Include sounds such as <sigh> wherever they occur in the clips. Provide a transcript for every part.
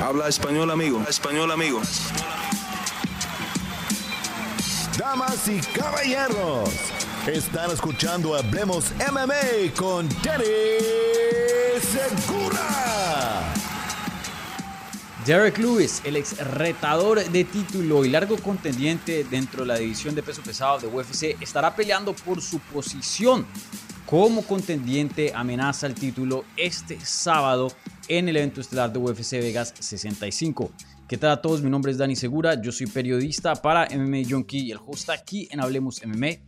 Habla español, amigo. español, amigo. Damas y caballeros, están escuchando Hablemos MMA con Danny Segura. Derek Lewis, el ex retador de título y largo contendiente dentro de la división de peso pesado de UFC, estará peleando por su posición como contendiente amenaza el título este sábado en el evento estelar de UFC Vegas 65. ¿Qué tal a todos? Mi nombre es Dani Segura, yo soy periodista para MMA Junkie y el host aquí en Hablemos MMA.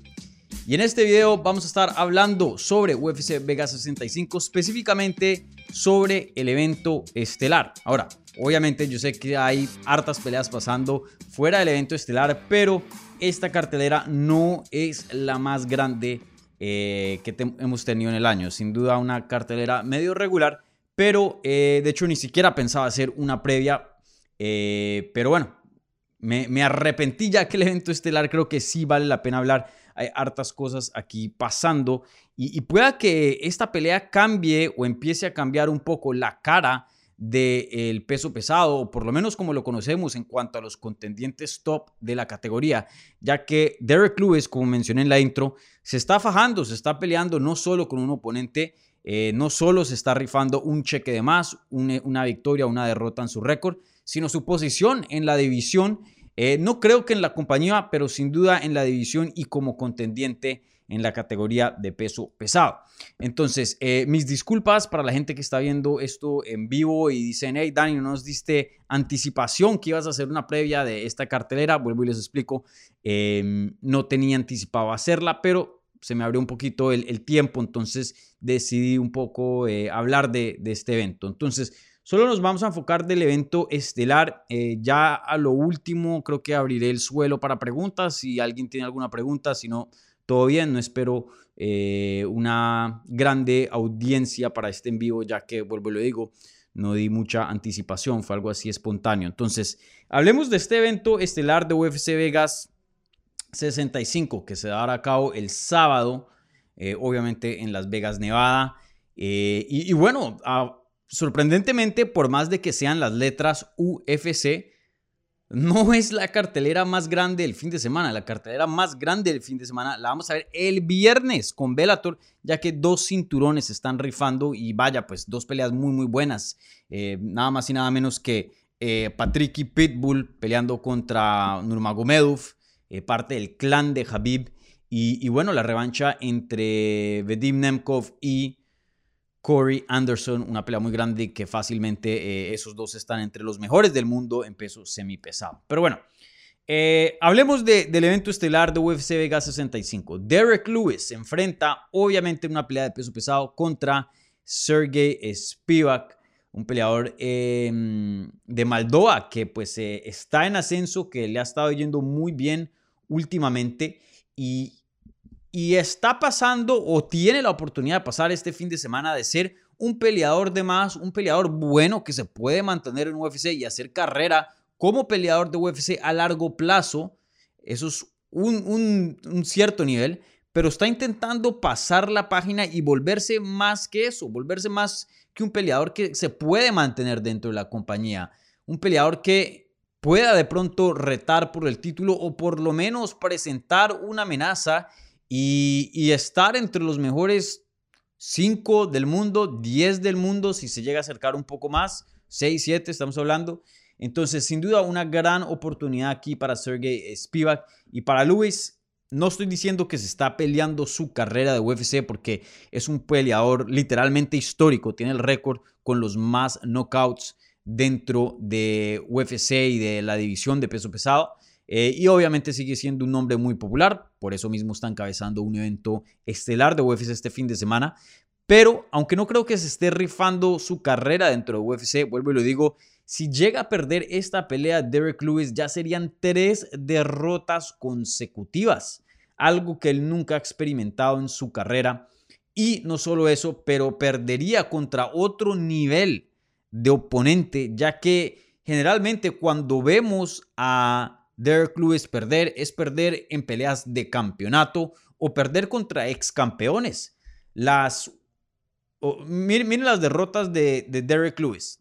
Y en este video vamos a estar hablando sobre UFC Vegas 65, específicamente sobre el evento estelar. Ahora, obviamente yo sé que hay hartas peleas pasando fuera del evento estelar, pero esta cartelera no es la más grande eh, que hemos tenido en el año. Sin duda una cartelera medio regular, pero eh, de hecho ni siquiera pensaba hacer una previa. Eh, pero bueno, me, arrepentí ya que el evento estelar creo que sí vale la pena hablar. Hay hartas cosas aquí pasando y, y pueda que esta pelea cambie o empiece a cambiar un poco la cara del peso pesado, o por lo menos como lo conocemos en cuanto a los contendientes top de la categoría, ya que Derek Lewis, como mencioné en la intro, se está fajando, se está peleando no solo con un oponente, eh, no solo se está rifando un cheque de más, una, victoria una derrota en su récord, sino su posición en la división, eh, no creo que en la compañía, pero sin duda en la división y como contendiente en la categoría de peso pesado. Entonces, eh, mis disculpas para la gente que está viendo esto en vivo y dicen, hey, Dani, no nos diste anticipación que ibas a hacer una previa de esta cartelera. Vuelvo y les explico, no tenía anticipado hacerla, pero se me abrió un poquito el, tiempo, entonces decidí un poco eh, hablar de, este evento. Entonces, Solo nos vamos a enfocar del evento estelar. Eh, ya a lo último creo que abriré el suelo para preguntas. Si alguien tiene alguna pregunta, si no, todo bien, no espero eh, una grande audiencia para este en vivo, ya que, vuelvo y lo digo, no di mucha anticipación, fue algo así espontáneo. Entonces, hablemos de este evento estelar de UFC Vegas 65, que se dará a cabo el sábado, eh, obviamente en Las Vegas, Nevada. Eh, y, bueno, sorprendentemente, por más de que sean las letras UFC, no <laughs> es la cartelera más grande del fin de semana. La cartelera más grande del fin de semana la vamos a ver el viernes con Bellator, ya que dos cinturones están rifando y vaya, pues dos peleas muy, muy buenas. Eh, nada más y nada menos que eh, Patrick y Pitbull peleando contra Nurmagomedov, eh, parte del clan de Habib. Y, bueno, la revancha entre Vedim Nemkov y Corey Anderson, una pelea muy grande que fácilmente eh, esos dos están entre los mejores del mundo en peso semipesado. Pero bueno, eh, hablemos del evento estelar de UFC Vegas 65. Derek Lewis se enfrenta obviamente en una pelea de peso pesado contra Sergey Spivak, un peleador em, de Moldova que pues está en ascenso, que le ha estado yendo muy bien últimamente y, y está pasando o tiene la oportunidad de pasar este fin de semana de ser un peleador de más, un peleador bueno que se puede mantener en UFC y hacer carrera como peleador de UFC a largo plazo. Eso es un, cierto nivel, pero está intentando pasar la página y volverse más que eso, volverse más que un peleador que se puede mantener dentro de la compañía. Un peleador que pueda de pronto retar por el título o por lo menos presentar una amenaza y, estar entre los mejores 5 del mundo, 10 del mundo, si se llega a acercar un poco más, 6, 7 estamos hablando. Entonces, sin duda, una gran oportunidad aquí para Sergey Spivak y para Luis. No estoy diciendo que se está peleando su carrera de UFC porque es un peleador literalmente histórico. Tiene el récord con los más knockouts dentro de UFC y de la división de peso pesado. Eh, y obviamente sigue siendo un nombre muy popular, por eso mismo está encabezando un evento estelar de UFC este fin de semana. Pero aunque no creo que se esté rifando su carrera dentro de UFC, vuelvo y lo digo, si llega a perder esta pelea Derek Lewis ya serían tres derrotas consecutivas, algo que él nunca ha experimentado en su carrera. Y no solo eso, pero perdería contra otro nivel de oponente, ya que generalmente cuando vemos a Derek Lewis perder es perder en peleas de campeonato o perder contra ex campeones. Las, miren, las derrotas de, Derek Lewis.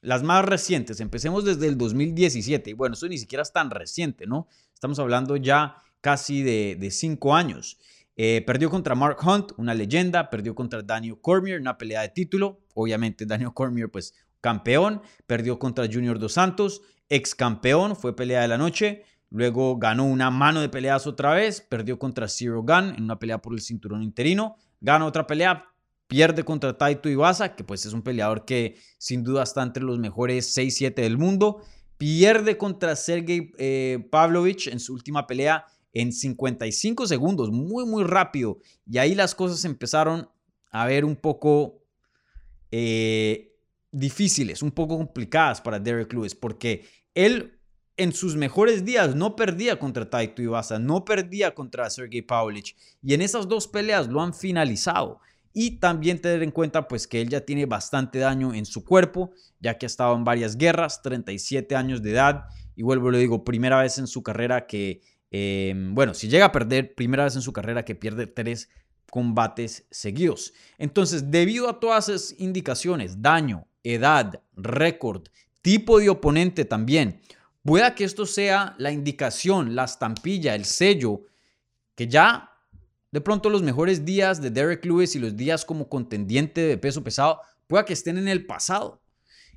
las más recientes, empecemos desde el 2017. Y bueno, eso ni siquiera es tan reciente, ¿no? Estamos hablando ya casi de, de cinco años. Eh, perdió contra Mark Hunt, una leyenda. Perdió contra Daniel Cormier, una pelea de título. Obviamente <laughs> Daniel Cormier, pues campeón. Perdió contra Junior Dos Santos, ex campeón. Fue pelea de la noche. Luego ganó una mano de peleas otra vez. Perdió contra Zero Gun en una pelea por el cinturón interino. Gana otra pelea. Pierde contra Taito Iwasa, que pues es un peleador que sin duda está entre los mejores 6-7 del mundo. Pierde contra Sergey eh, Pavlovich en su última pelea en 55 segundos, muy, muy rápido. Y ahí las cosas empezaron a ver un poco eh, difíciles, un poco complicadas para Derek Lewis, porque él en sus mejores días no perdía contra Taito Ibasa, no perdía contra Sergey Pavlovich, y en esas dos peleas lo han finalizado. Y también tener en cuenta pues que él ya tiene bastante daño en su cuerpo, ya que ha estado en varias guerras, 37 años de edad, y vuelvo, lo digo, primera vez en su carrera que Em, bueno, si llega a perder, primera vez en su carrera que pierde tres combates seguidos. Entonces, debido a todas esas indicaciones, daño, edad, récord, tipo de oponente también, pueda que esto sea la indicación, la estampilla, el sello, que ya de pronto los mejores días de Derek Lewis y los días como contendiente de peso pesado, pueda que estén en el pasado.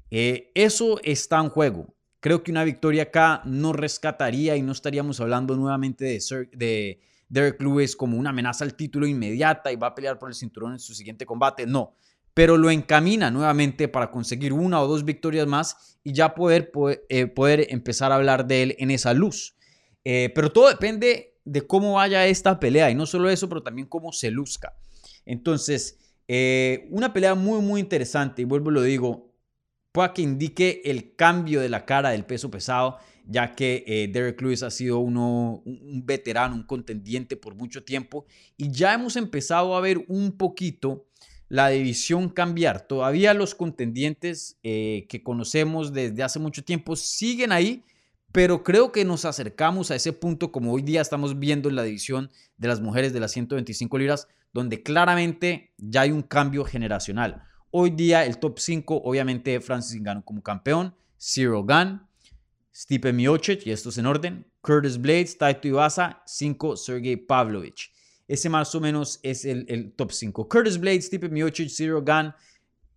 Eh, eso está en juego. Creo que una victoria acá no rescataría y no estaríamos hablando nuevamente de, de Derek Lewis como una amenaza al título inmediata y va a pelear por el cinturón en su siguiente combate. No, pero lo encamina nuevamente para conseguir una o dos victorias más y ya poder, eh, poder, empezar a hablar de él en esa luz. Eh, pero todo depende de cómo vaya esta pelea y no solo eso, pero también cómo se luzca. Entonces, eh, una pelea muy, muy interesante y vuelvo y lo digo, que indique el cambio de la cara del peso pesado, ya que eh, Derek Lewis ha sido uno, un veterano, un contendiente por mucho tiempo, y ya hemos empezado a ver un poquito la división cambiar. Todavía los contendientes eh, que conocemos desde hace mucho tiempo siguen ahí, pero creo que nos acercamos a ese punto como hoy día estamos viendo en la división de las mujeres de las 125 libras, donde claramente ya hay un cambio generacional. Hoy día el top 5, obviamente Francis Ngannou como campeón, Zero Gun, Stipe Miocic, y esto es en orden, Curtis Blades, Taito Iwasa, 5 Sergey Pavlovich. Ese más o menos es el, top 5. Curtis Blades, Stipe Miocic, Zero Gun,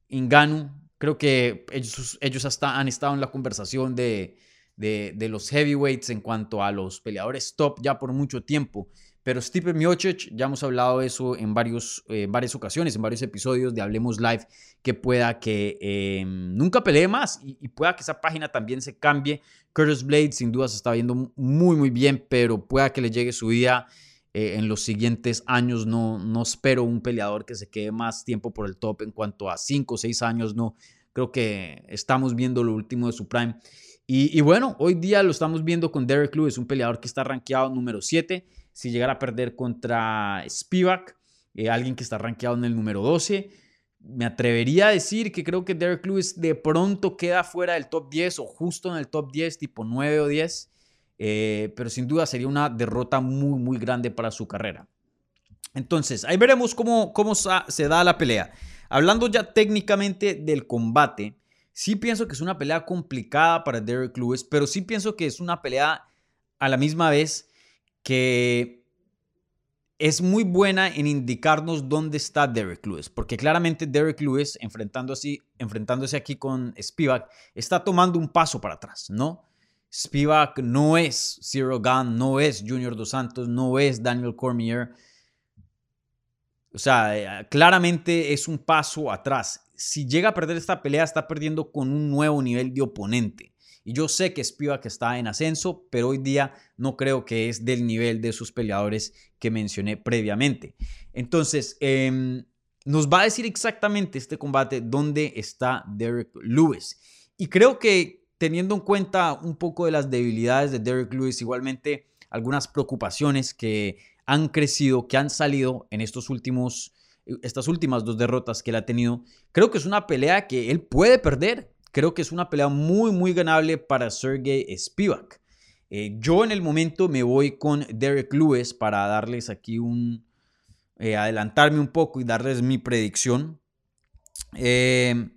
Ngannou. Creo que ellos, ellos hasta han estado en la conversación de, de, de los heavyweights en cuanto a los peleadores top ya por mucho tiempo. Pero Stipe Miocic, ya hemos hablado de eso en varios, eh, varias ocasiones, en varios episodios de Hablemos Live, que pueda que eh, nunca pelee más y, pueda que esa página también se cambie. Curtis Blade sin duda se está viendo muy, muy bien, pero pueda que le llegue su día eh, en los siguientes años. No, no espero un peleador que se quede más tiempo por el top en cuanto a 5 o 6 años, no. Creo que estamos viendo lo último de su prime. Y, y bueno, hoy día lo estamos viendo con Derek Lewis, un peleador que está rankeado número 7 si llegara a perder contra Spivak, eh, alguien que está rankeado en el número 12. Me atrevería a decir que creo que Derek Lewis de pronto queda fuera del top 10 o justo en el top 10, tipo 9 o 10. Eh, pero sin duda sería una derrota muy, muy grande para su carrera. Entonces, ahí veremos cómo, cómo se da la pelea. Hablando ya técnicamente del combate, sí pienso que es una pelea complicada para Derek Lewis, pero sí pienso que es una pelea a la misma vez que es muy buena en indicarnos dónde está Derek Lewis, porque claramente Derek Lewis, enfrentándose, enfrentándose aquí con Spivak, está tomando un paso para atrás, ¿no? Spivak no es Zero Gun, no es Junior Dos Santos, no es Daniel Cormier. O sea, claramente es un paso atrás. Si llega a perder esta pelea, está perdiendo con un nuevo nivel de oponente. Y yo sé que Spivak está en ascenso, pero hoy día no creo que es del nivel de sus peleadores que mencioné previamente. Entonces, em, nos va a decir exactamente este combate dónde está Derek Lewis. Y creo que teniendo en cuenta un poco de las debilidades de Derek Lewis, igualmente algunas preocupaciones que han crecido, que han salido en estos últimos, estas últimas dos derrotas que él ha tenido, creo que es una pelea que él puede perder creo que es una pelea muy, muy ganable para Sergey Spivak. Eh, yo en el momento me voy con Derek Lewis para darles aquí un... Eh, adelantarme un poco y darles mi predicción. Eh,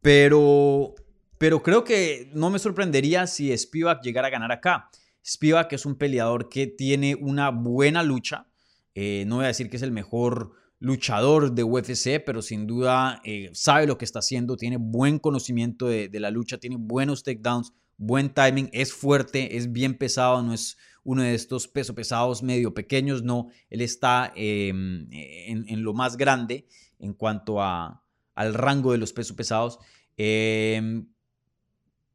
pero, pero creo que no me sorprendería si Spivak llegara a ganar acá. Spivak es un peleador que tiene una buena lucha. No voy a decir que es el mejor luchador de UFC, pero sin duda eh, sabe lo que está haciendo, tiene buen conocimiento de, la lucha, tiene buenos takedowns, buen timing, es fuerte, es bien pesado, no es uno de estos pesos pesados medio pequeños, no, él está em, en, lo más grande en cuanto a, al rango de los pesos pesados. Em,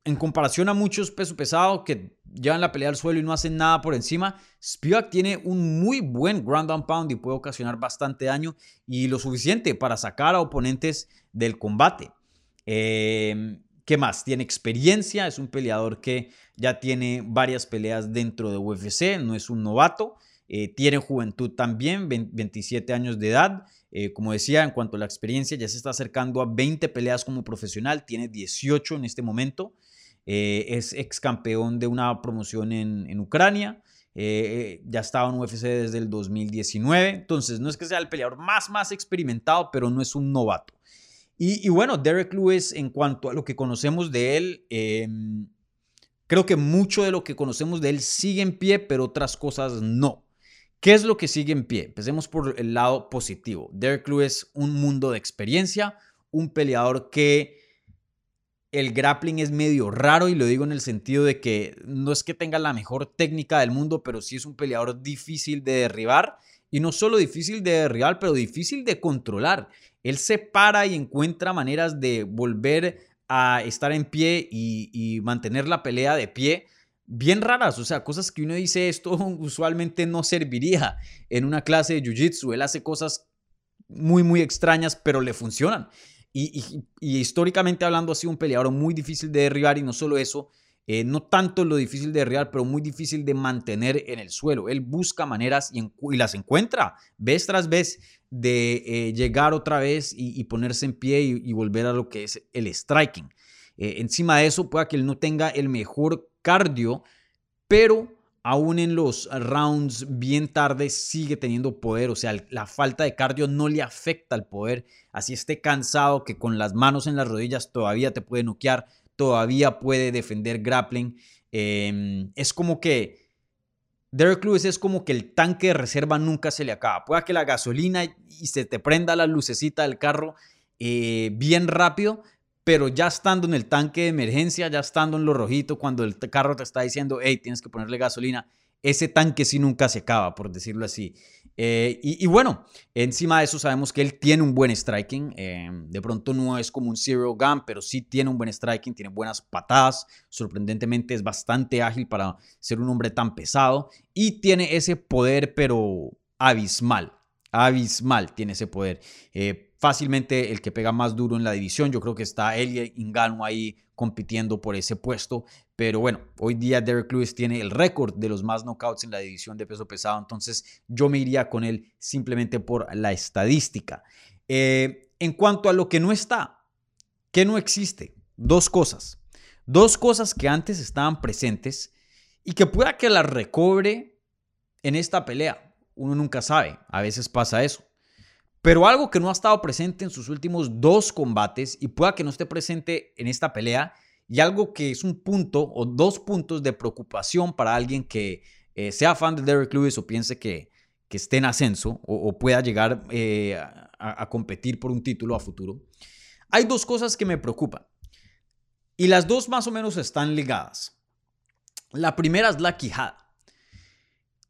en comparación a muchos pesos pesados que llevan la pelea al suelo y no hacen nada por encima, Spivak tiene un muy buen ground and pound y puede ocasionar bastante daño y lo suficiente para sacar a oponentes del combate. Em, ¿Qué más? Tiene experiencia, es un peleador que ya tiene varias peleas dentro de UFC, no es un novato. Eh, tiene juventud también, 27 años de edad. Eh, como decía, en cuanto a la experiencia, ya se está acercando a 20 peleas como profesional, tiene 18 en este momento. Eh, es ex campeón de una promoción en, Ucrania. Eh, ya estaba en UFC desde el 2019. Entonces, no es que sea el peleador más, más experimentado, pero no es un novato. Y, bueno, Derek Lewis, en cuanto a lo que conocemos de él, em, creo que mucho de lo que conocemos de él sigue en pie, pero otras cosas no. ¿Qué es lo que sigue en pie? Empecemos por el lado positivo. Derek Lewis, un mundo de experiencia, un peleador que el grappling es medio raro y lo digo en el sentido de que no es que tenga la mejor técnica del mundo, pero sí es un peleador difícil de derribar y no solo difícil de derribar, pero difícil de controlar. Él se para y encuentra maneras de volver a estar en pie y, mantener la pelea de pie bien raras, o sea, cosas que uno dice esto <laughs> usualmente no serviría en una clase de jiu-jitsu. Él hace cosas muy, muy extrañas, pero le funcionan. Y, históricamente hablando ha sido un peleador muy difícil de derribar y no solo eso, eh, no tanto lo difícil de derribar, pero muy difícil de mantener en el suelo. Él busca maneras y, las encuentra vez tras vez de eh, llegar otra vez y, ponerse en pie y, volver a lo que es el striking. Eh, encima de eso, pueda que él no tenga el mejor cardio, pero aún en los rounds bien tarde sigue teniendo poder, o sea, la falta de cardio no le afecta al poder, así esté cansado que con las manos en las rodillas todavía te puede noquear, todavía puede defender grappling. Em, es como que Derek Lewis es como que el tanque de reserva nunca se le acaba. Pueda que la gasolina y se te prenda la lucecita del carro eh, bien rápido, pero ya estando en el tanque de emergencia, ya estando en lo rojito, cuando el carro te está diciendo, hey, tienes que ponerle gasolina, ese tanque sí nunca se acaba, por decirlo así. Eh, y, bueno, encima de eso sabemos que él tiene un buen striking. Eh, de pronto no es como un zero gun, pero sí tiene un buen striking, tiene buenas patadas. Sorprendentemente es bastante ágil para ser un hombre tan pesado. Y tiene ese poder, pero abismal. Abismal tiene ese poder. Eh, fácilmente el que pega más duro en la división. Yo creo que está él y Ingano ahí compitiendo por ese puesto. Pero bueno, hoy día Derek Lewis tiene el récord de los más knockouts en la división de peso pesado. Entonces yo me iría con él simplemente por la estadística. Eh, en cuanto a lo que no está, ¿qué no existe? Dos cosas. Dos cosas que antes estaban presentes y que pueda que las recobre en esta pelea. Uno nunca sabe. A veces pasa eso. Pero algo que no ha estado presente en sus últimos dos combates y pueda que no esté presente en esta pelea y algo que es un punto o dos puntos de preocupación para alguien que eh, sea fan de Derek Lewis o piense que, que esté en ascenso o, pueda llegar eh, a, competir por un título a futuro. Hay dos cosas que me preocupan y las dos más o menos están ligadas. La primera es la quijada.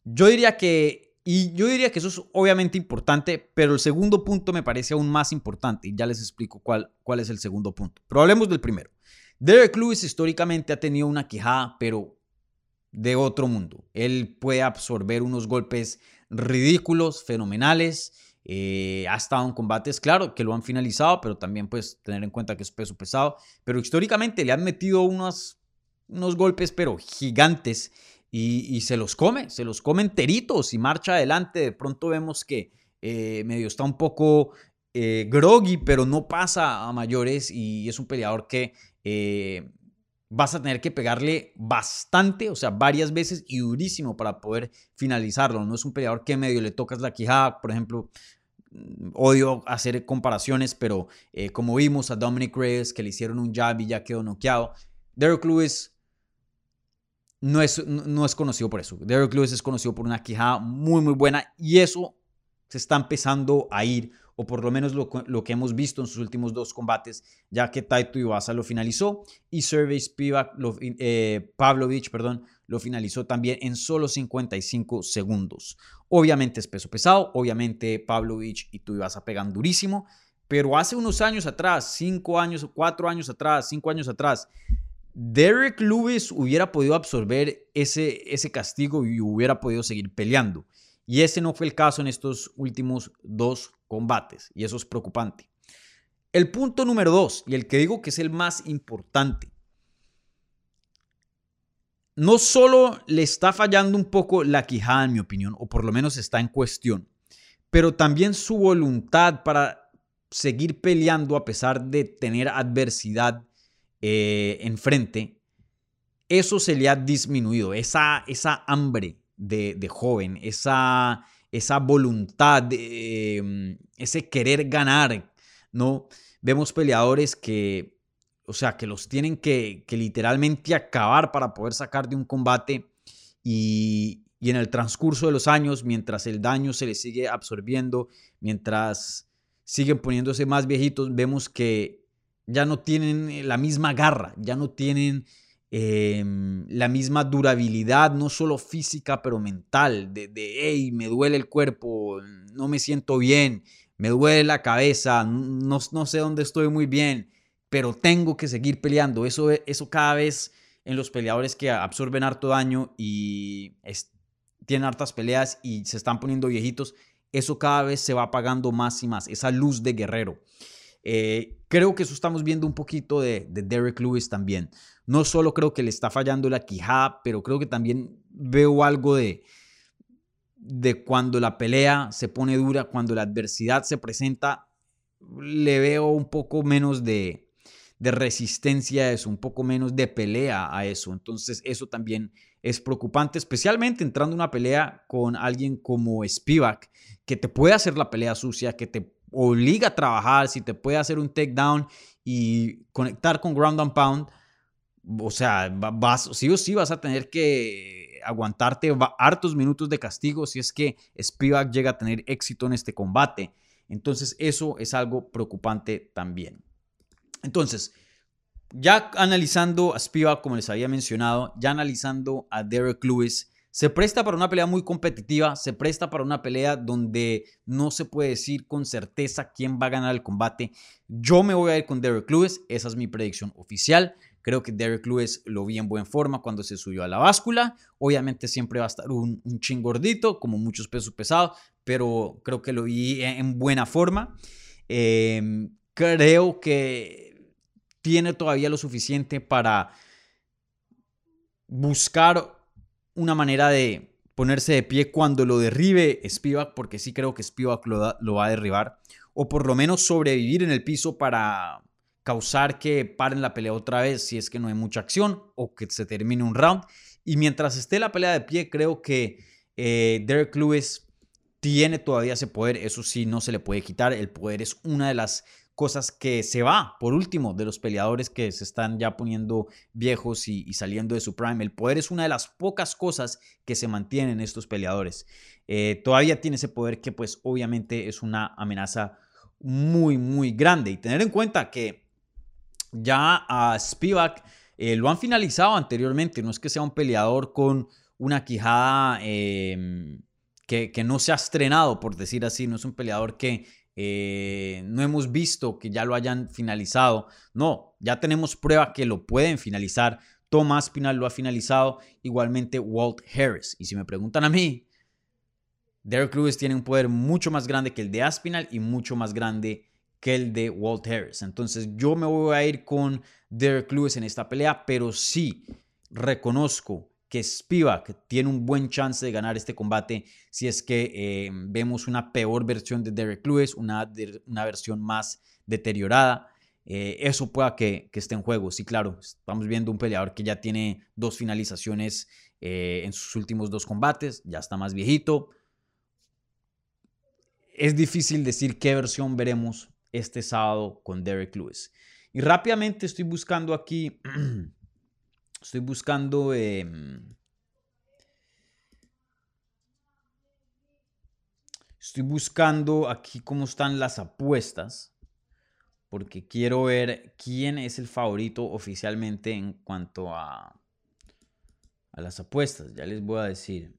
Yo diría que y yo diría que eso es obviamente importante, pero el segundo punto me parece aún más importante y ya les explico cuál, cuál es el segundo punto. Pero hablemos del primero. Derek Lewis históricamente ha tenido una quejada, pero de otro mundo. Él puede absorber unos golpes ridículos, fenomenales. Eh, ha estado en combates, claro, que lo han finalizado, pero también pues tener en cuenta que es peso pesado. Pero históricamente le han metido unos, unos golpes, pero gigantes y, se los come, se los come enteritos y marcha adelante. De pronto vemos que eh, medio está un poco eh, groggy, pero no pasa a mayores y es un peleador que eh, vas a tener que pegarle bastante, o sea, varias veces y durísimo para poder finalizarlo. No es un peleador que medio le tocas la quijada, por ejemplo, odio hacer comparaciones, pero eh, como vimos a Dominic Reyes que le hicieron un jab y ya quedó noqueado, Derek Lewis no es, no es conocido por eso. Derek Lewis es conocido por una quijada muy, muy buena y eso se está empezando a ir, o por lo menos lo, que hemos visto en sus últimos dos combates, ya que Taito Iwasa lo finalizó y Sergey Spivak, eh, Pavlovich, perdón, lo finalizó también en solo 55 segundos. Obviamente es peso pesado, obviamente Pavlovich y Tuivasa pegan durísimo, pero hace unos años atrás, cinco años, cuatro años atrás, cinco años atrás, Derek Lewis hubiera podido absorber ese, ese castigo y hubiera podido seguir peleando. Y ese no fue el caso en estos últimos dos combates, y eso es preocupante. El punto número dos, y el que digo que es el más importante, no solo le está fallando un poco la quijada, en mi opinión, o por lo menos está en cuestión, pero también su voluntad para seguir peleando a pesar de tener adversidad eh, enfrente, eso se le ha disminuido, esa, esa hambre de, joven, esa, esa voluntad, em, ese querer ganar, ¿no? Vemos peleadores que, o sea, que los tienen que, literalmente acabar para poder sacar de un combate y, y en el transcurso de los años, mientras el daño se les sigue absorbiendo, mientras siguen poniéndose más viejitos, vemos que ya no tienen la misma garra, ya no tienen Em, la misma durabilidad, no solo física, pero mental, de, de, hey, me duele el cuerpo, no me siento bien, me duele la cabeza, no, no sé dónde estoy muy bien, pero tengo que seguir peleando. Eso, eso cada vez en los peleadores que absorben harto daño y tienen hartas peleas y se están poniendo viejitos, eso cada vez se va apagando más y más, esa luz de guerrero. Eh, creo que eso estamos viendo un poquito de, de Derek Lewis también. No solo creo que le está fallando la quijada, pero creo que también veo algo de, de cuando la pelea se pone dura, cuando la adversidad se presenta, le veo un poco menos de, de resistencia a eso, un poco menos de pelea a eso. Entonces eso también es preocupante, especialmente entrando en una pelea con alguien como Spivak, que te puede hacer la pelea sucia, que te obliga a trabajar, si te puede hacer un takedown y conectar con ground and pound, o sea, vas, sí o sí vas a tener que aguantarte hartos minutos de castigo si es que Spivak llega a tener éxito en este combate. Entonces eso es algo preocupante también. Entonces, ya analizando a Spivak, como les había mencionado, ya analizando a Derek Lewis, se presta para una pelea muy competitiva, se presta para una pelea donde no se puede decir con certeza quién va a ganar el combate. Yo me voy a ir con Derek Lewis, esa es mi predicción oficial. Creo que Derek Lewis lo vi en buena forma cuando se subió a la báscula. Obviamente siempre va a estar un, un chingordito, como muchos pesos pesados, pero creo que lo vi en buena forma. Em, creo que tiene todavía lo suficiente para buscar una manera de ponerse de pie cuando lo derribe Spivak, porque sí creo que Spivak lo, lo va a derribar, o por lo menos sobrevivir en el piso para causar que paren la pelea otra vez si es que no hay mucha acción o que se termine un round. Y mientras esté la pelea de pie, creo que eh, Derek Lewis tiene todavía ese poder, eso sí, no se le puede quitar. El poder es una de las cosas que se va, por último, de los peleadores que se están ya poniendo viejos y, saliendo de su prime. El poder es una de las pocas cosas que se mantienen estos peleadores. Eh, todavía tiene ese poder que pues obviamente es una amenaza muy, muy grande. Y tener en cuenta que ya a Spivak eh, lo han finalizado anteriormente. No es que sea un peleador con una quijada em, que, no se ha estrenado, por decir así. No es un peleador que eh, no hemos visto que ya lo hayan finalizado. No, ya tenemos prueba que lo pueden finalizar. Tomás Pinal lo ha finalizado. Igualmente Walt Harris. Y si me preguntan a mí, Derek Lewis tiene un poder mucho más grande que el de Aspinal y mucho más grande que el de Walt Harris. Entonces yo me voy a ir con Derek Lewis en esta pelea, pero sí reconozco que Spivak tiene un buen chance de ganar este combate si es que eh, vemos una peor versión de Derek Lewis, una, una versión más deteriorada. Eh, eso pueda que, esté en juego. Sí, claro, estamos viendo un peleador que ya tiene dos finalizaciones eh, en sus últimos dos combates, ya está más viejito, es difícil decir qué versión veremos este sábado con Derek Lewis. Y rápidamente estoy buscando aquí, <clears throat> estoy buscando... Em, estoy buscando aquí cómo están las apuestas, porque quiero ver quién es el favorito oficialmente en cuanto a, a las apuestas. Ya les voy a decir.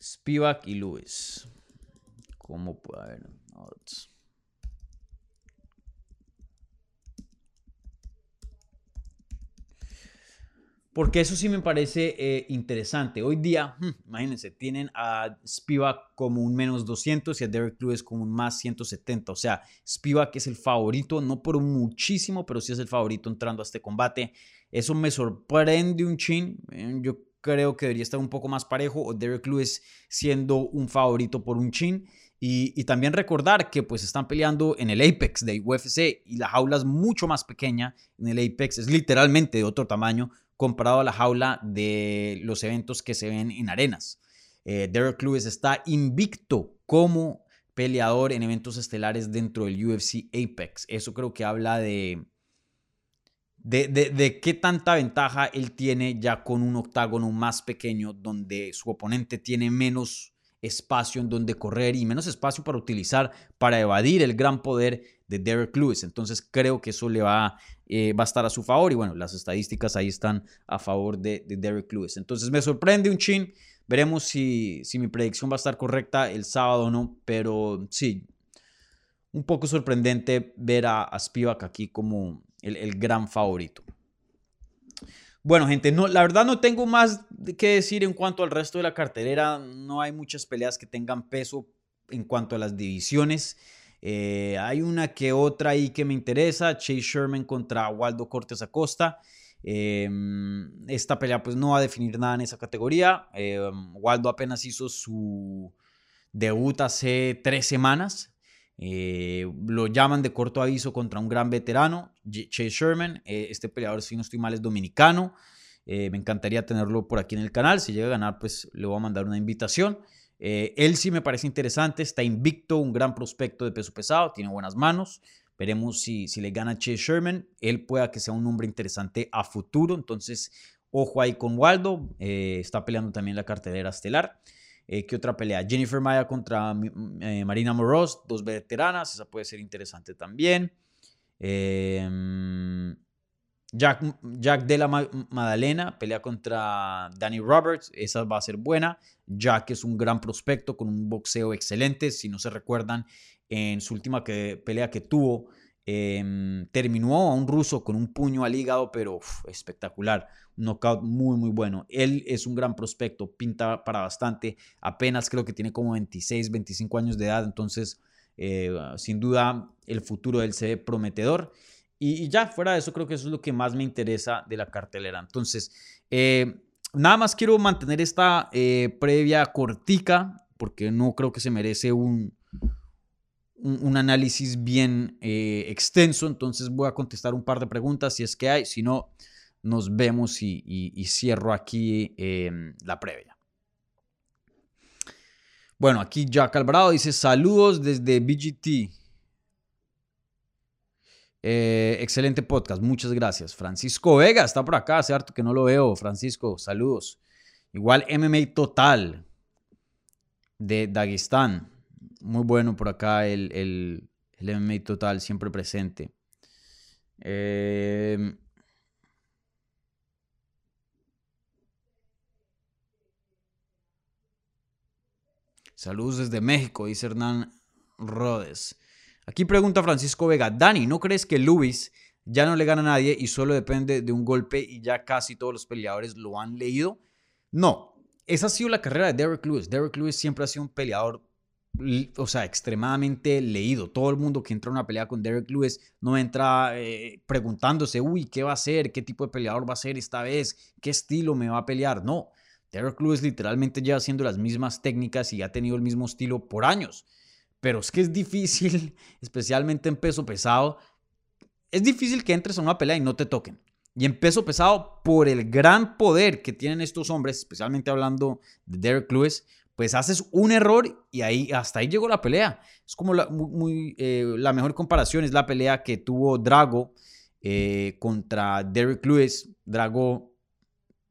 Spivak y Lewis. ¿Cómo puede haber Porque eso sí me parece eh, interesante. Hoy día, hmm, imagínense, tienen a Spivak como un menos 200 y a Derek Lewis como un más 170. O sea, Spivak es el favorito, no por muchísimo, pero sí es el favorito entrando a este combate. Eso me sorprende un chin. Eh, yo creo que debería estar un poco más parejo o Derek Lewis siendo un favorito por un chin. Y, y, también recordar que pues están peleando en el Apex de UFC y la jaula es mucho más pequeña en el Apex, es literalmente de otro tamaño comparado a la jaula de los eventos que se ven en arenas. Eh, Derek Lewis está invicto como peleador en eventos estelares dentro del UFC Apex. Eso creo que habla de, de, de, qué tanta ventaja él tiene ya con un octágono más pequeño donde su oponente tiene menos espacio en donde correr y menos espacio para utilizar para evadir el gran poder de Derek Lewis. Entonces creo que eso le va, eh, va a estar a su favor y bueno, las estadísticas ahí están a favor de, Derek Lewis. Entonces me sorprende un chin. Veremos si, si mi predicción va a estar correcta el sábado o no, pero sí, un poco sorprendente ver a, Spivak aquí como el gran favorito. Bueno, gente, no, la verdad no tengo más que decir en cuanto al resto de la cartelera. No hay muchas peleas que tengan peso en cuanto a las divisiones. Eh, hay una que otra ahí que me interesa, Chase Sherman contra Waldo Cortés Acosta. Em, esta pelea pues no va a definir nada en esa categoría. Em, Waldo apenas hizo su debut hace tres semanas. Eh, lo llaman de corto aviso contra un gran veterano, Chase Sherman. Eh, este peleador, si no estoy mal, es dominicano. me encantaría tenerlo por aquí en el canal. Si llega a ganar, pues le voy a mandar una invitación. Eh, él sí me parece interesante, está invicto, un gran prospecto de peso pesado, tiene buenas manos. Veremos si, si le gana Chase Sherman. Él pueda que sea un hombre interesante a futuro. Entonces, ojo ahí con Waldo. Eh, está peleando también la cartelera estelar. Eh, ¿Qué otra pelea? Jennifer Maya contra Marina Moros, dos veteranas. Esa puede ser interesante también. Eh, Jack, Jack de la Madalena pelea contra Danny Roberts, esa va a ser buena. Jack es un gran prospecto con un boxeo excelente. Si no se recuerdan, en su última pelea que tuvo, em, terminó a un ruso con un puño al hígado, pero espectacular. Un knockout muy, muy bueno. Él es un gran prospecto, pinta para bastante. Apenas creo que tiene como 26, 25 años de edad, entonces, eh, sin duda, el futuro de él se ve prometedor. Y, ya, fuera de eso, creo que eso es lo que más me interesa de la cartelera. Entonces, eh, nada más quiero mantener esta eh, previa cortica, porque no creo que se merece un, un, análisis bien eh, extenso. Entonces, voy a contestar un par de preguntas si es que hay. Si no, nos vemos y, cierro aquí la previa. Bueno, aquí Jack Alvarado dice saludos desde BGT. Eh, excelente podcast, muchas gracias. Francisco Vega está por acá, hace harto que no lo veo. Francisco, saludos. Igual MMA Total de Dagestán. Muy bueno por acá el, el, MMA Total, siempre presente. Eh, saludos desde México, dice Hernán Rodes. Aquí pregunta Francisco Vega, Dani, ¿no crees que Luis ya no le gana a nadie y solo depende de un golpe y ya casi todos los peleadores lo han leído? No, esa ha sido la carrera de Derek Lewis. Derek Lewis siempre ha sido un peleador, o sea, extremadamente leído. Todo el mundo que entra a una pelea con Derek Lewis no entra eh, preguntándose, uy, ¿qué va a hacer? ¿Qué tipo de peleador va a ser esta vez? ¿Qué estilo me va a pelear? No, Derek Lewis literalmente lleva haciendo las mismas técnicas y ha tenido el mismo estilo por años pero es que es difícil, <laughs> especialmente en peso pesado, es difícil que entres a una pelea y no te toquen. Y en peso pesado, por el gran poder que tienen estos hombres, especialmente hablando de Derek Lewis, pues haces un error y ahí hasta ahí llegó la pelea. Es como la, eh, mejor comparación, es la pelea que tuvo Drago eh, contra Derek Lewis. Drago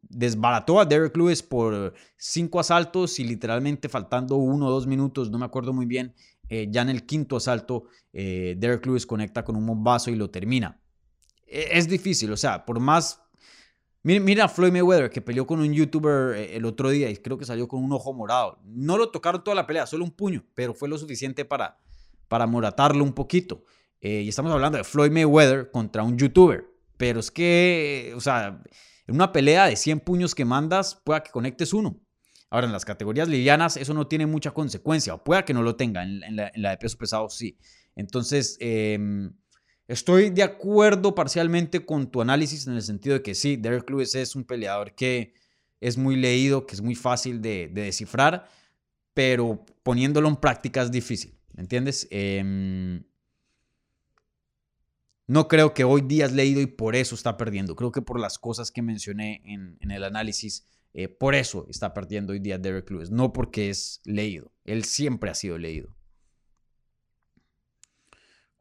desbarató a Derek Lewis por cinco asaltos y literalmente faltando uno o dos minutos, no me acuerdo muy bien, eh, ya en el quinto asalto, Derek Lewis conecta con un bombazo y lo termina. E, es difícil, o sea, por más... Mira, a Floyd Mayweather que peleó con un youtuber eh, el otro día y creo que salió con un ojo morado. No lo tocaron toda la pelea, solo un puño, pero fue lo suficiente para, para moratarlo un poquito. Eh, y estamos hablando de Floyd Mayweather contra un youtuber. Pero es que, o sea, en una pelea de 100 puños que mandas, pueda que conectes uno. Ahora, en las categorías livianas, eso no tiene mucha consecuencia, o pueda que no lo tenga, en, la, de peso pesado sí. Entonces, eh, Estoy de acuerdo parcialmente con tu análisis en el sentido de que sí, Derek Lewis es un peleador que es muy leído, que es muy fácil de, descifrar, pero poniéndolo en práctica es difícil, ¿me entiendes? Em, no creo que hoy día es leído y por eso está perdiendo. Creo que por las cosas que mencioné en, el análisis, eh, por eso está perdiendo hoy día Derek Lewis, no porque es leído. Él siempre ha sido leído.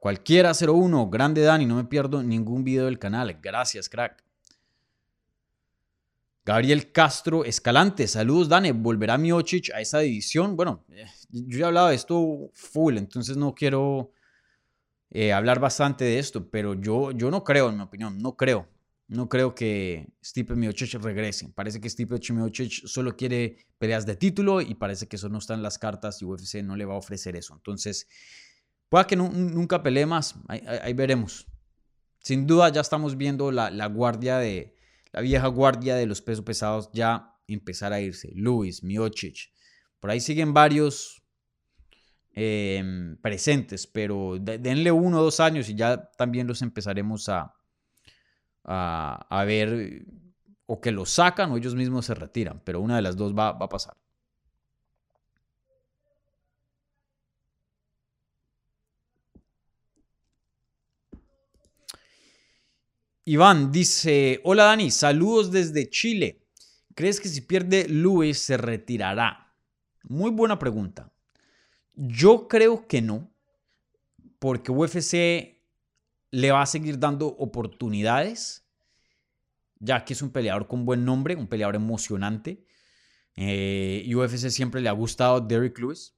Cualquiera 01, grande Dani, no me pierdo ningún video del canal. Gracias, crack. Gabriel Castro Escalante, saludos Dani, ¿volverá Miocic a esa división? Bueno, eh, yo ya he hablado de esto full, entonces no quiero eh, hablar bastante de esto, pero yo, yo no creo, en mi opinión, no creo. No creo que Stipe Miocic regrese. Parece que Stipe Miocic solo quiere peleas de título y parece que eso no está en las cartas y UFC no le va a ofrecer eso. Entonces, Que nunca pelee más, ahí, veremos. Sin duda ya estamos viendo la, guardia de, la vieja guardia de los pesos pesados ya empezar a irse. Luis, Miocic, por ahí siguen varios em, presentes, pero denle uno o dos años y ya también los empezaremos a, a, ver o que los sacan o ellos mismos se retiran, pero una de las dos va a pasar. Iván dice, hola Dani, saludos desde Chile. ¿Crees que si pierde Luis se retirará? Muy buena pregunta. Yo creo que no, porque UFC le va a seguir dando oportunidades, ya que es un peleador con buen nombre, un peleador emocionante. Eh, y UFC siempre le ha gustado Derrick Lewis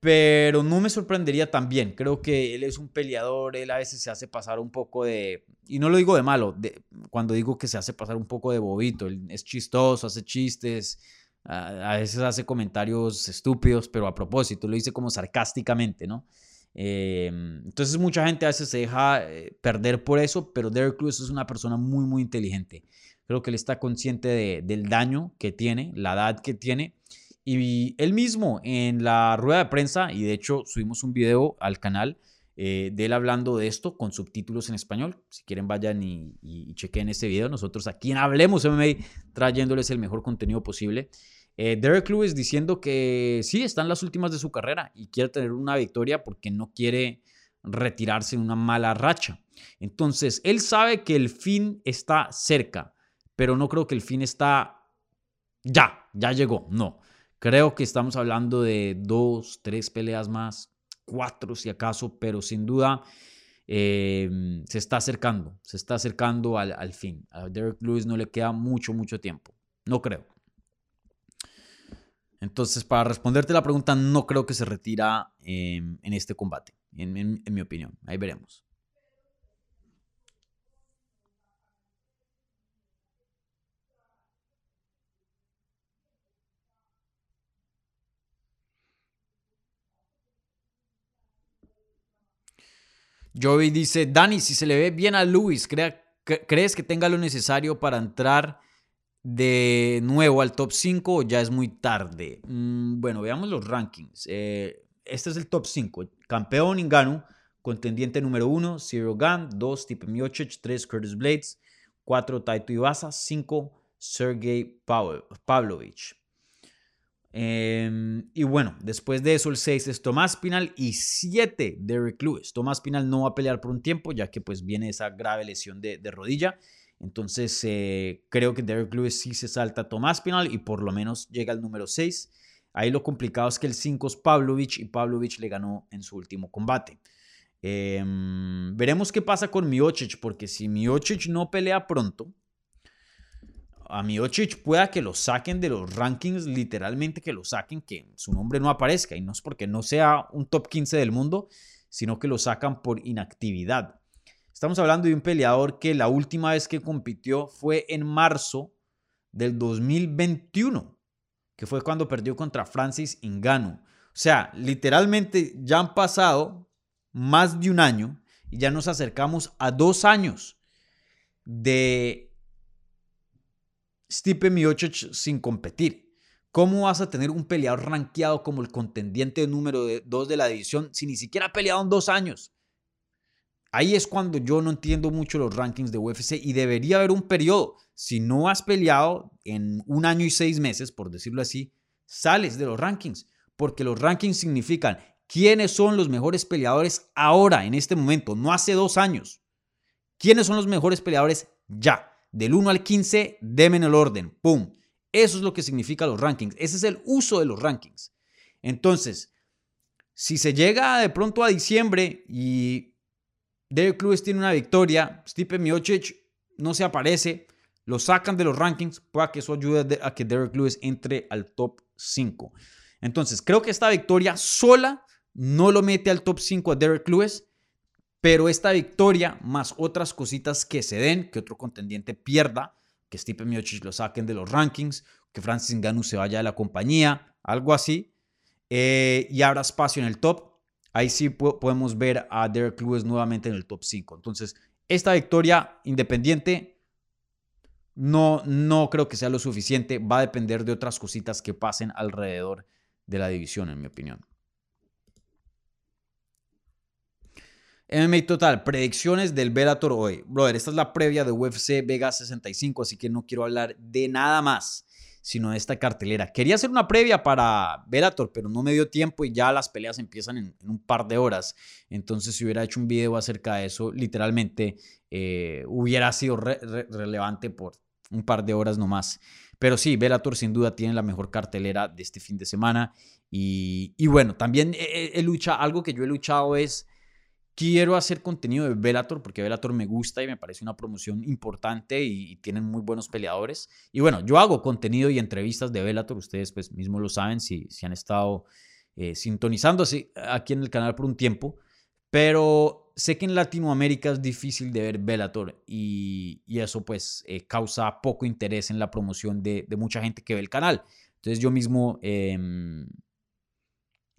pero no me sorprendería también. Creo que él es un peleador, él a veces se hace pasar un poco de, y no lo digo de malo, de, cuando digo que se hace pasar un poco de bobito, él es chistoso, hace chistes, a, veces hace comentarios estúpidos, pero a propósito, lo dice como sarcásticamente, ¿no? Em, entonces mucha gente a veces se deja eh, perder por eso, pero Derek Cruz es una persona muy, muy inteligente. Creo que él está consciente del daño que tiene, la edad que tiene y él mismo en la rueda de prensa, y de hecho subimos un video al canal eh, de él hablando de esto con subtítulos en español. Si quieren vayan y, y, chequen ese video. Nosotros aquí en Hablemos MMA trayéndoles el mejor contenido posible. Eh, Derek Lewis diciendo que sí, está en las últimas de su carrera y quiere tener una victoria porque no quiere retirarse en una mala racha. Entonces, él sabe que el fin está cerca, pero no creo que el fin está ya, ya llegó, no. Creo que estamos hablando de dos, tres peleas más, cuatro si acaso, pero sin duda em, se está acercando, se está acercando al, fin. A Derek Lewis no le queda mucho, mucho tiempo. No creo. Entonces, para responderte la pregunta, no creo que se retira en este combate, en mi opinión. Ahí veremos. Joey dice, Dani, si se le ve bien a Luis, ¿crees que tenga lo necesario para entrar de nuevo al top 5 o ya es muy tarde? Mm, bueno, veamos los rankings. Eh, este es el top 5. Campeón Ingano, contendiente número 1, Zero Gun, 2, Tipe Miocic, 3, Curtis Blades, 4, Taito Iwasa, 5, Sergey Pavlovich. Em, y bueno, después de eso el 6 es Tomás Pinal y 7 Derek Lewis. Tomás Pinal no va a pelear por un tiempo ya que pues viene esa grave lesión de, rodilla. Entonces eh, creo que Derek Lewis sí se salta Tomás Pinal y por lo menos llega al número 6. Ahí lo complicado es que el 5 es Pavlovich y Pavlovich le ganó en su último combate. Em, veremos qué pasa con Miocic porque si Miocic no pelea pronto, a Miocic pueda que lo saquen de los rankings, literalmente que lo saquen, que su nombre no aparezca. Y no es porque no sea un top 15 del mundo, sino que lo sacan por inactividad. Estamos hablando de un peleador que la última vez que compitió fue en marzo del 2021, que fue cuando perdió contra Francis Ngannou. O sea, literalmente ya han pasado más de un año y ya nos acercamos a dos años de Stipe Miocic sin competir. ¿Cómo vas a tener un peleador rankeado como el contendiente número 2 de la división si ni siquiera ha peleado en dos años? Ahí es cuando yo no entiendo mucho los rankings de UFC y debería haber un periodo. Si no has peleado en un año y seis meses, por decirlo así, sales de los rankings, porque los rankings significan quiénes son los mejores peleadores ahora, en este momento, no hace dos años. ¿Quiénes son los mejores peleadores ya? Del 1 al 15, denme el orden. ¡Pum! Eso es lo que significa los rankings. Ese es el uso de los rankings. Entonces, si se llega de pronto a diciembre y Derek Lewis tiene una victoria, Stipe Miocic no se aparece, lo sacan de los rankings, para que eso ayude a que Derek Lewis entre al top 5. Entonces, creo que esta victoria sola no lo mete al top 5 a Derek Lewis, pero esta victoria, más otras cositas que se den, que otro contendiente pierda, que Stipe Miocic lo saquen de los rankings, que Francis Ngannou se vaya de la compañía, algo así, eh, y abra espacio en el top, ahí sí podemos ver a Derek Lewis nuevamente en el top 5. Entonces, esta victoria independiente no, no creo que sea lo suficiente, va a depender de otras cositas que pasen alrededor de la división, en mi opinión. MMA Total, predicciones del Bellator hoy. Brother, esta es la previa de UFC Vega 65, así que no quiero hablar de nada más, sino de esta cartelera. Quería hacer una previa para Bellator, pero no me dio tiempo y ya las peleas empiezan en, un par de horas. Entonces, si hubiera hecho un video acerca de eso, literalmente eh, hubiera sido relevante por un par de horas nomás. Pero sí, Bellator sin duda tiene la mejor cartelera de este fin de semana. Y, bueno, también he, he luchado, algo que yo he luchado es Quiero hacer contenido de Bellator porque Bellator me gusta y me parece una promoción importante y, tienen muy buenos peleadores. Y bueno, yo hago contenido y entrevistas de Bellator, ustedes pues mismo lo saben si, si han estado eh, sintonizándose aquí en el canal por un tiempo, pero sé que en Latinoamérica es difícil de ver Bellator y, eso pues eh, causa poco interés en la promoción de, de, mucha gente que ve el canal. Entonces yo mismo... Em,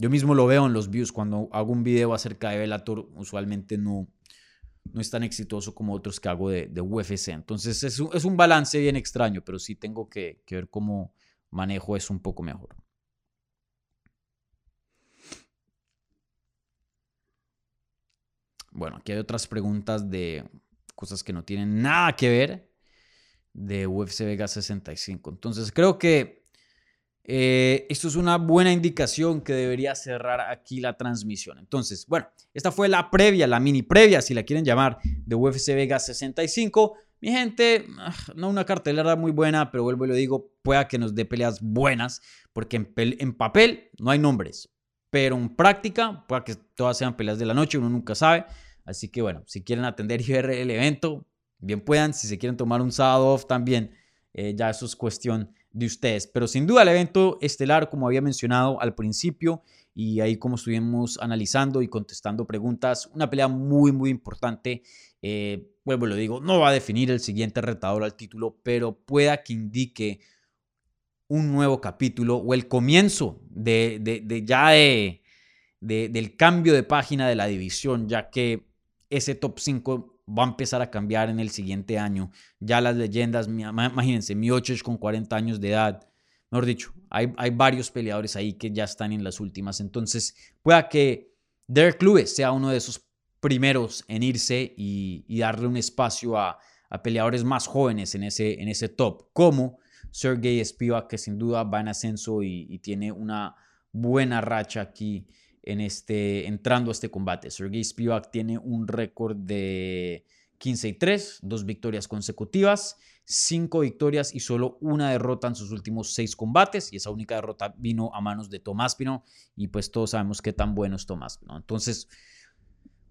yo mismo lo veo en los views cuando hago un video acerca de Bellator, usualmente no, no es tan exitoso como otros que hago de, UFC. Entonces es un, es un, balance bien extraño, pero sí tengo que, ver cómo manejo eso un poco mejor. Bueno, aquí hay otras preguntas de cosas que no tienen nada que ver de UFC Vega 65. Entonces creo que eh, esto es una buena indicación que debería cerrar aquí la transmisión. Entonces, bueno, esta fue la previa, la mini previa, si la quieren llamar, de UFC Vega 65. Mi gente, ah, no una cartelera muy buena, pero vuelvo y lo digo, pueda que nos dé peleas buenas, porque en, en papel no hay nombres, pero en práctica, pueda que todas sean peleas de la noche, uno nunca sabe. Así que bueno, si quieren atender y ver el evento, bien puedan. Si se quieren tomar un sábado off también, eh, ya eso es cuestión de ustedes. Pero sin duda el evento estelar, como había mencionado al principio, y ahí como estuvimos analizando y contestando preguntas, una pelea muy, muy importante. Eh, vuelvo, lo digo, no va a definir el siguiente retador al título, pero pueda que indique un nuevo capítulo o el comienzo de, de, ya de, del cambio de página de la división, ya que ese top 5 va a empezar a cambiar en el siguiente año. Ya las leyendas, imagínense, Miocic con 40 años de edad, mejor dicho, hay, hay, varios peleadores ahí que ya están en las últimas. Entonces, pueda que Derek Lewis sea uno de esos primeros en irse y, darle un espacio a, peleadores más jóvenes en ese, en ese top, como Sergey Spivak, que sin duda va en ascenso y, tiene una buena racha aquí en este, entrando a este combate. Sergey Spivak tiene un récord de 15 y 3, dos victorias consecutivas, cinco victorias y solo una derrota en sus últimos seis combates. Y esa única derrota vino a manos de Tomás Pino. Y pues todos sabemos qué tan bueno es Tomás Pino. Entonces,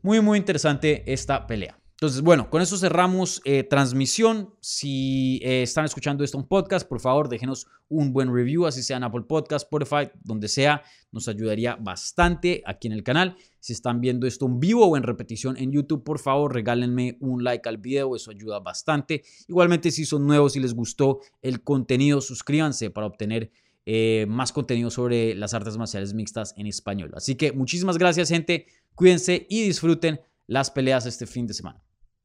muy, muy interesante esta pelea. Entonces, bueno, con eso cerramos eh, transmisión. Si eh, están escuchando esto en podcast, por favor, déjenos un buen review, así sea en Apple Podcast, Spotify, donde sea. Nos ayudaría bastante aquí en el canal. Si están viendo esto en vivo o en repetición en YouTube, por favor, regálenme un like al video, eso ayuda bastante. Igualmente, si son nuevos y les gustó el contenido, suscríbanse para obtener eh, más contenido sobre las artes marciales mixtas en español. Así que muchísimas gracias, gente. Cuídense y disfruten las peleas este fin de semana.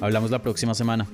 Hablamos la próxima semana.